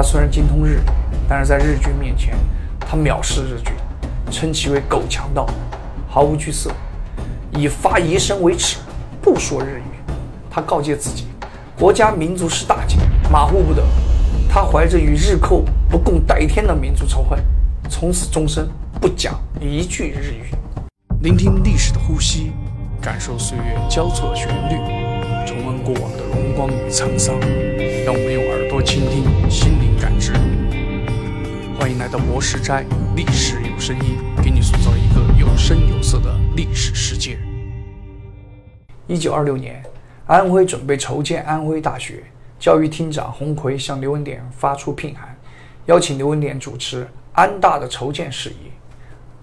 他虽然精通日语，但是在日军面前，他藐视日军，称其为狗强盗，毫无惧色，以发遗声为耻，不说日语。他告诫自己，国家民族是大节，马虎不得。他怀着与日寇不共戴天的民族仇恨，从此终身不讲一句日语。聆听历史的呼吸，感受岁月交错的旋律，重温过往的荣光与沧桑。让我们用耳朵倾听，心灵。欢迎来到博士斋，历史有声音，给你塑造一个有声有色的历史世界。一九二六年，安徽准备筹建安徽大学，教育厅长洪奎向刘文典发出聘函，邀请刘文典主持安大的筹建事宜。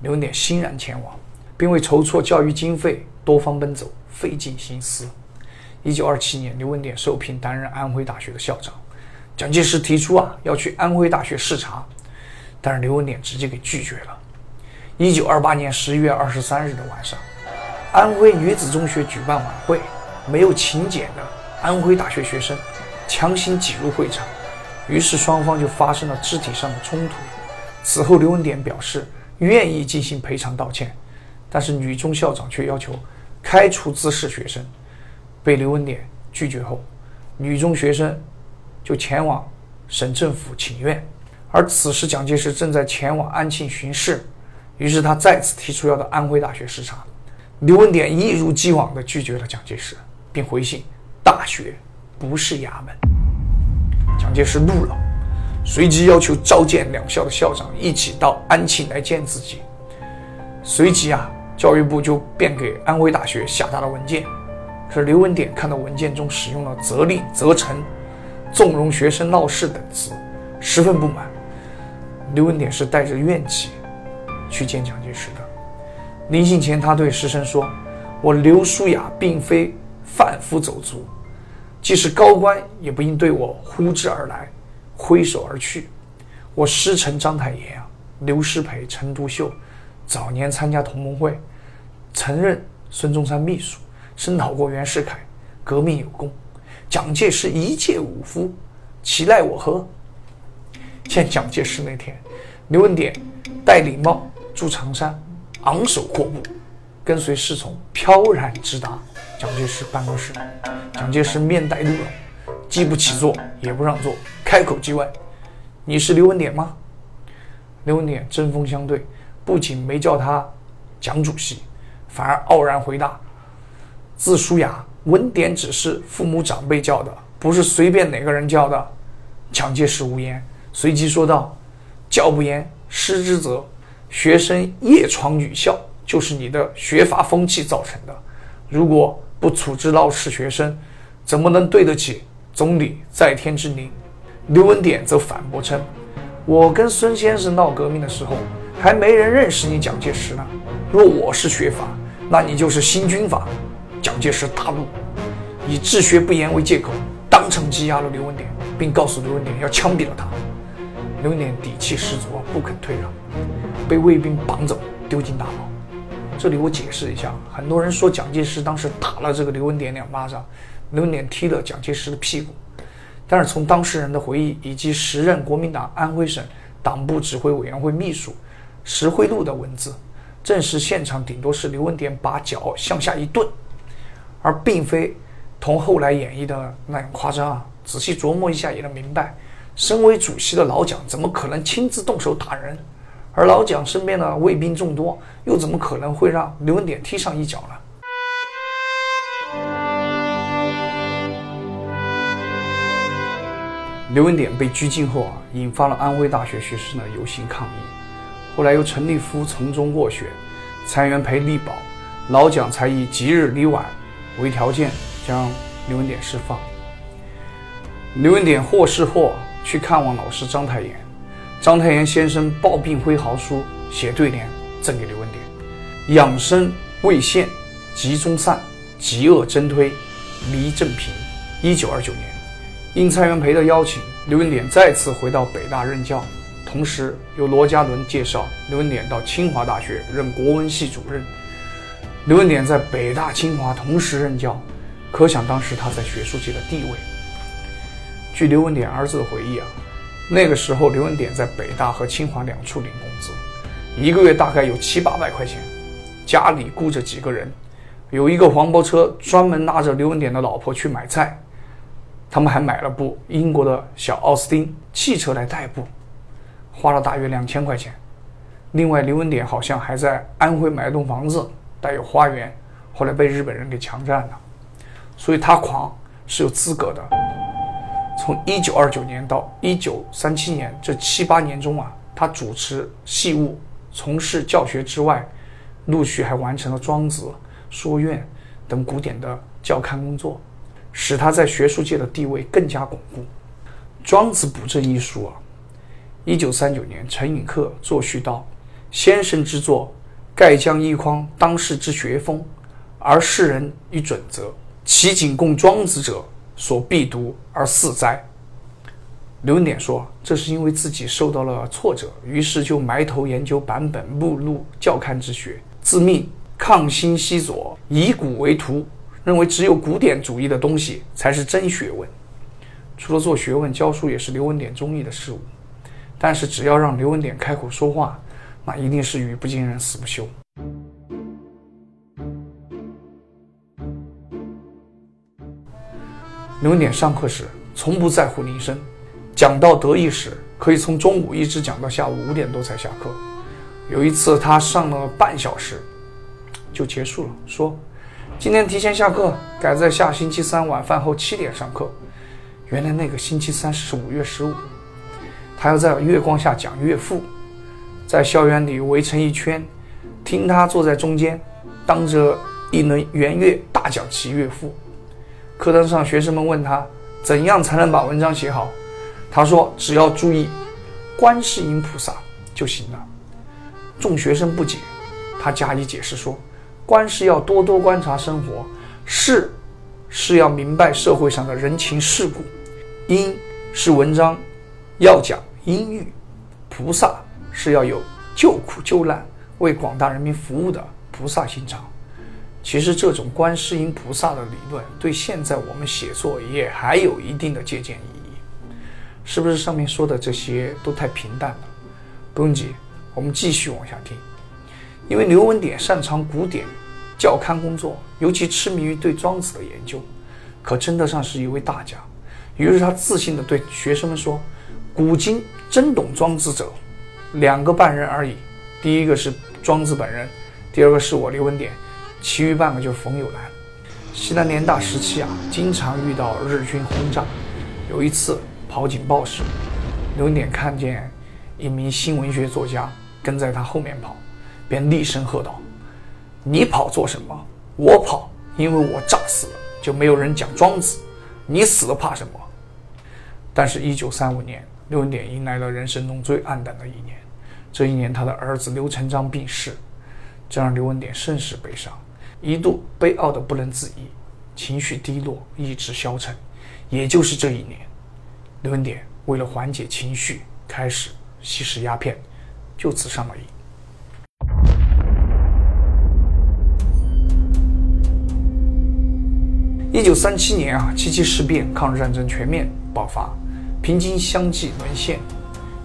刘文典欣然前往。并为筹措教育经费多方奔走，费尽心思。一九二七年，刘文典受聘担任安徽大学的校长。蒋介石提出啊要去安徽大学视察，但是刘文典直接给拒绝了。一九二八年十一月二十三日的晚上，安徽女子中学举办晚会，没有请柬的安徽大学学生强行挤入会场，于是双方就发生了肢体上的冲突。此后，刘文典表示愿意进行赔偿道歉。但是女中校长却要求开除滋事学生，被刘文典拒绝后，女中学生就前往省政府请愿。而此时蒋介石正在前往安庆巡视，于是他再次提出要到安徽大学视察。刘文典一如既往地拒绝了蒋介石，并回信：“大学不是衙门。”蒋介石怒了，随即要求召见两校的校长一起到安庆来见自己。随即啊。教育部就便给安徽大学下达了文件，可是刘文典看到文件中使用了“责令”“责成”“纵容学生闹事”等词，十分不满。刘文典是带着怨气去见蒋介石的。临行前，他对师生说：“我刘书雅并非贩夫走卒，即使高官也不应对我呼之而来，挥手而去。我师承章太炎啊，刘师培、陈独秀。”早年参加同盟会，曾任孙中山秘书，声讨过袁世凯，革命有功。蒋介石一介武夫，其奈我何？见蒋介石那天，刘文典戴礼帽住长衫，昂首阔步，跟随侍从飘然直达蒋介石办公室。蒋介石面带怒容，既不起坐，也不让座，开口即问：“你是刘文典吗？”刘文典针锋相对。不仅没叫他蒋主席，反而傲然回答：“字书雅，文典只是父母长辈叫的，不是随便哪个人叫的。”蒋介石无言，随即说道：“教不严，师之责。学生夜闯女校，就是你的学阀风气造成的。如果不处置闹事学生，怎么能对得起总理在天之灵？”刘文典则反驳称：“我跟孙先生闹革命的时候。”还没人认识你蒋介石呢。若我是学阀，那你就是新军阀。蒋介石大怒，以治学不严为借口，当场羁押了刘文典，并告诉刘文典要枪毙了他。刘文典底气十足啊，不肯退让，被卫兵绑走，丢进大牢。这里我解释一下，很多人说蒋介石当时打了这个刘文典两巴掌，刘文典踢了蒋介石的屁股。但是从当事人的回忆以及时任国民党安徽省党部指挥委员会秘书。石灰路的文字证实，现场顶多是刘文典把脚向下一顿，而并非同后来演绎的那样夸张啊！仔细琢磨一下也能明白，身为主席的老蒋怎么可能亲自动手打人？而老蒋身边的卫兵众多，又怎么可能会让刘文典踢上一脚呢？刘文典被拘禁后啊，引发了安徽大学学生的游行抗议。后来由陈立夫从中斡旋，蔡元培力保，老蒋才以即日离晚为条件将刘文典释放。刘文典获释后去看望老师章太炎，章太炎先生抱病挥毫书写对联赠给刘文典：养生未现，急中散，极恶真推，离正平。一九二九年，应蔡元培的邀请，刘文典再次回到北大任教。同时，由罗家伦介绍刘文典到清华大学任国文系主任。刘文典在北大、清华同时任教，可想当时他在学术界的地位。据刘文典儿子的回忆啊，那个时候，刘文典在北大和清华两处领工资，一个月大概有七八百块钱，家里雇着几个人，有一个黄包车专门拉着刘文典的老婆去买菜，他们还买了部英国的小奥斯汀汽车来代步，花了大约两千块钱。另外，刘文典好像还在安徽买了栋房子，带有花园，后来被日本人给强占了，所以他狂是有资格的。从一九二九年到一九三七年这七八年中啊，他主持系务，从事教学之外，陆续还完成了《庄子》《说院》等古典的教刊工作，使他在学术界的地位更加巩固。《庄子补正》一书啊，一九三九年陈寅恪作序道：“先生之作，盖将一匡当世之学风，而世人以准则，其仅供庄子者。”所必读而四哉。刘文典说：“这是因为自己受到了挫折，于是就埋头研究版本、目录、教刊之学，自命抗新西左，以古为图，认为只有古典主义的东西才是真学问。除了做学问，教书也是刘文典中意的事物。但是只要让刘文典开口说话，那一定是语不惊人死不休。”刘文典上课时从不在乎铃声，讲到得意时可以从中午一直讲到下午五点多才下课。有一次他上了半小时就结束了，说：“今天提前下课，改在下星期三晚饭后七点上课。”原来那个星期三是五月十五，他要在月光下讲《岳父》，在校园里围成一圈，听他坐在中间，当着一轮圆月大讲其岳父。课堂上，学生们问他怎样才能把文章写好，他说：“只要注意观世音菩萨就行了。”众学生不解，他加以解释说：“观是要多多观察生活，事是要明白社会上的人情世故，因是文章要讲因喻，菩萨是要有救苦救难、为广大人民服务的菩萨心肠。”其实这种观世音菩萨的理论，对现在我们写作也还有一定的借鉴意义。是不是上面说的这些都太平淡了？不用急，我们继续往下听。因为刘文典擅长古典教刊工作，尤其痴迷于对庄子的研究，可称得上是一位大家。于是他自信地对学生们说：“古今真懂庄子者，两个半人而已。第一个是庄子本人，第二个是我刘文典。”其余半个就是冯友兰。西南联大时期啊，经常遇到日军轰炸。有一次跑警报时，刘文典看见一名新文学作家跟在他后面跑，便厉声喝道：“你跑做什么？我跑，因为我炸死了，就没有人讲庄子。你死了怕什么？”但是，一九三五年，刘文典迎来了人生中最黯淡的一年。这一年，他的儿子刘成章病逝，这让刘文典甚是悲伤。一度悲傲的不能自已，情绪低落，意志消沉。也就是这一年，刘文典为了缓解情绪，开始吸食鸦片，就此上了瘾。一九三七年啊，七七事变，抗日战争全面爆发，平津相继沦陷。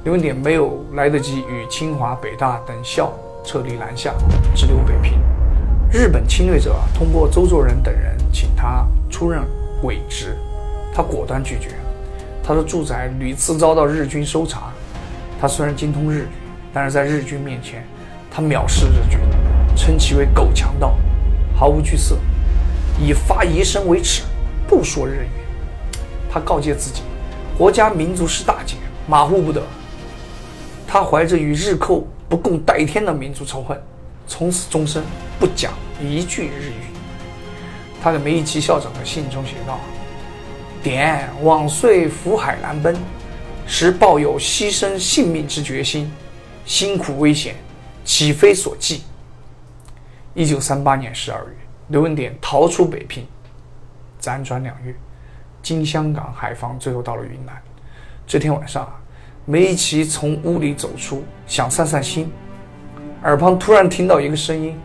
刘文典没有来得及与清华、北大等校撤离南下，直留北平。日本侵略者通过周作人等人请他出任伪职，他果断拒绝。他的住宅屡次遭到日军搜查。他虽然精通日语，但是在日军面前，他藐视日军，称其为狗强盗，毫无惧色，以发遗声为耻，不说日语。他告诫自己，国家民族是大劫，马虎不得。他怀着与日寇不共戴天的民族仇恨。从此终身不讲一句日语。他给梅贻琦校长的信中写道：“典往岁福海难奔，时抱有牺牲性命之决心，辛苦危险，岂非所计？”一九三八年十二月，刘文典逃出北平，辗转两月，经香港、海防，最后到了云南。这天晚上啊，梅贻琦从屋里走出，想散散心。耳旁突然听到一个声音：“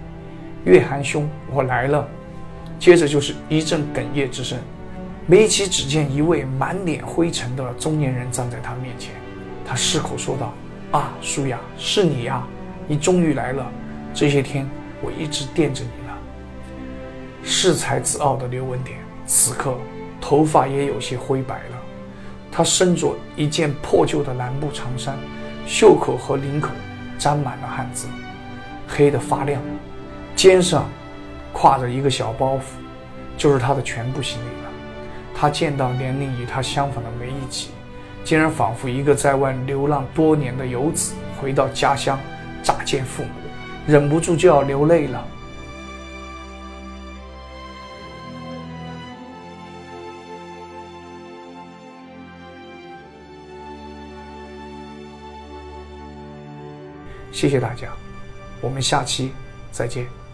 岳寒兄，我来了。”接着就是一阵哽咽之声。梅贻琦只见一位满脸灰尘的中年人站在他面前，他失口说道：“啊，舒雅，是你呀！你终于来了。这些天我一直惦着你了。”恃才自傲的刘文典此刻头发也有些灰白了。他身着一件破旧的蓝布长衫，袖口和领口沾满了汗渍，黑得发亮。肩上挎着一个小包袱，就是他的全部行李了。他见到年龄与他相仿的梅贻琦，竟然仿佛一个在外流浪多年的游子回到家乡，乍见父母，忍不住就要流泪了。谢谢大家，我们下期再见。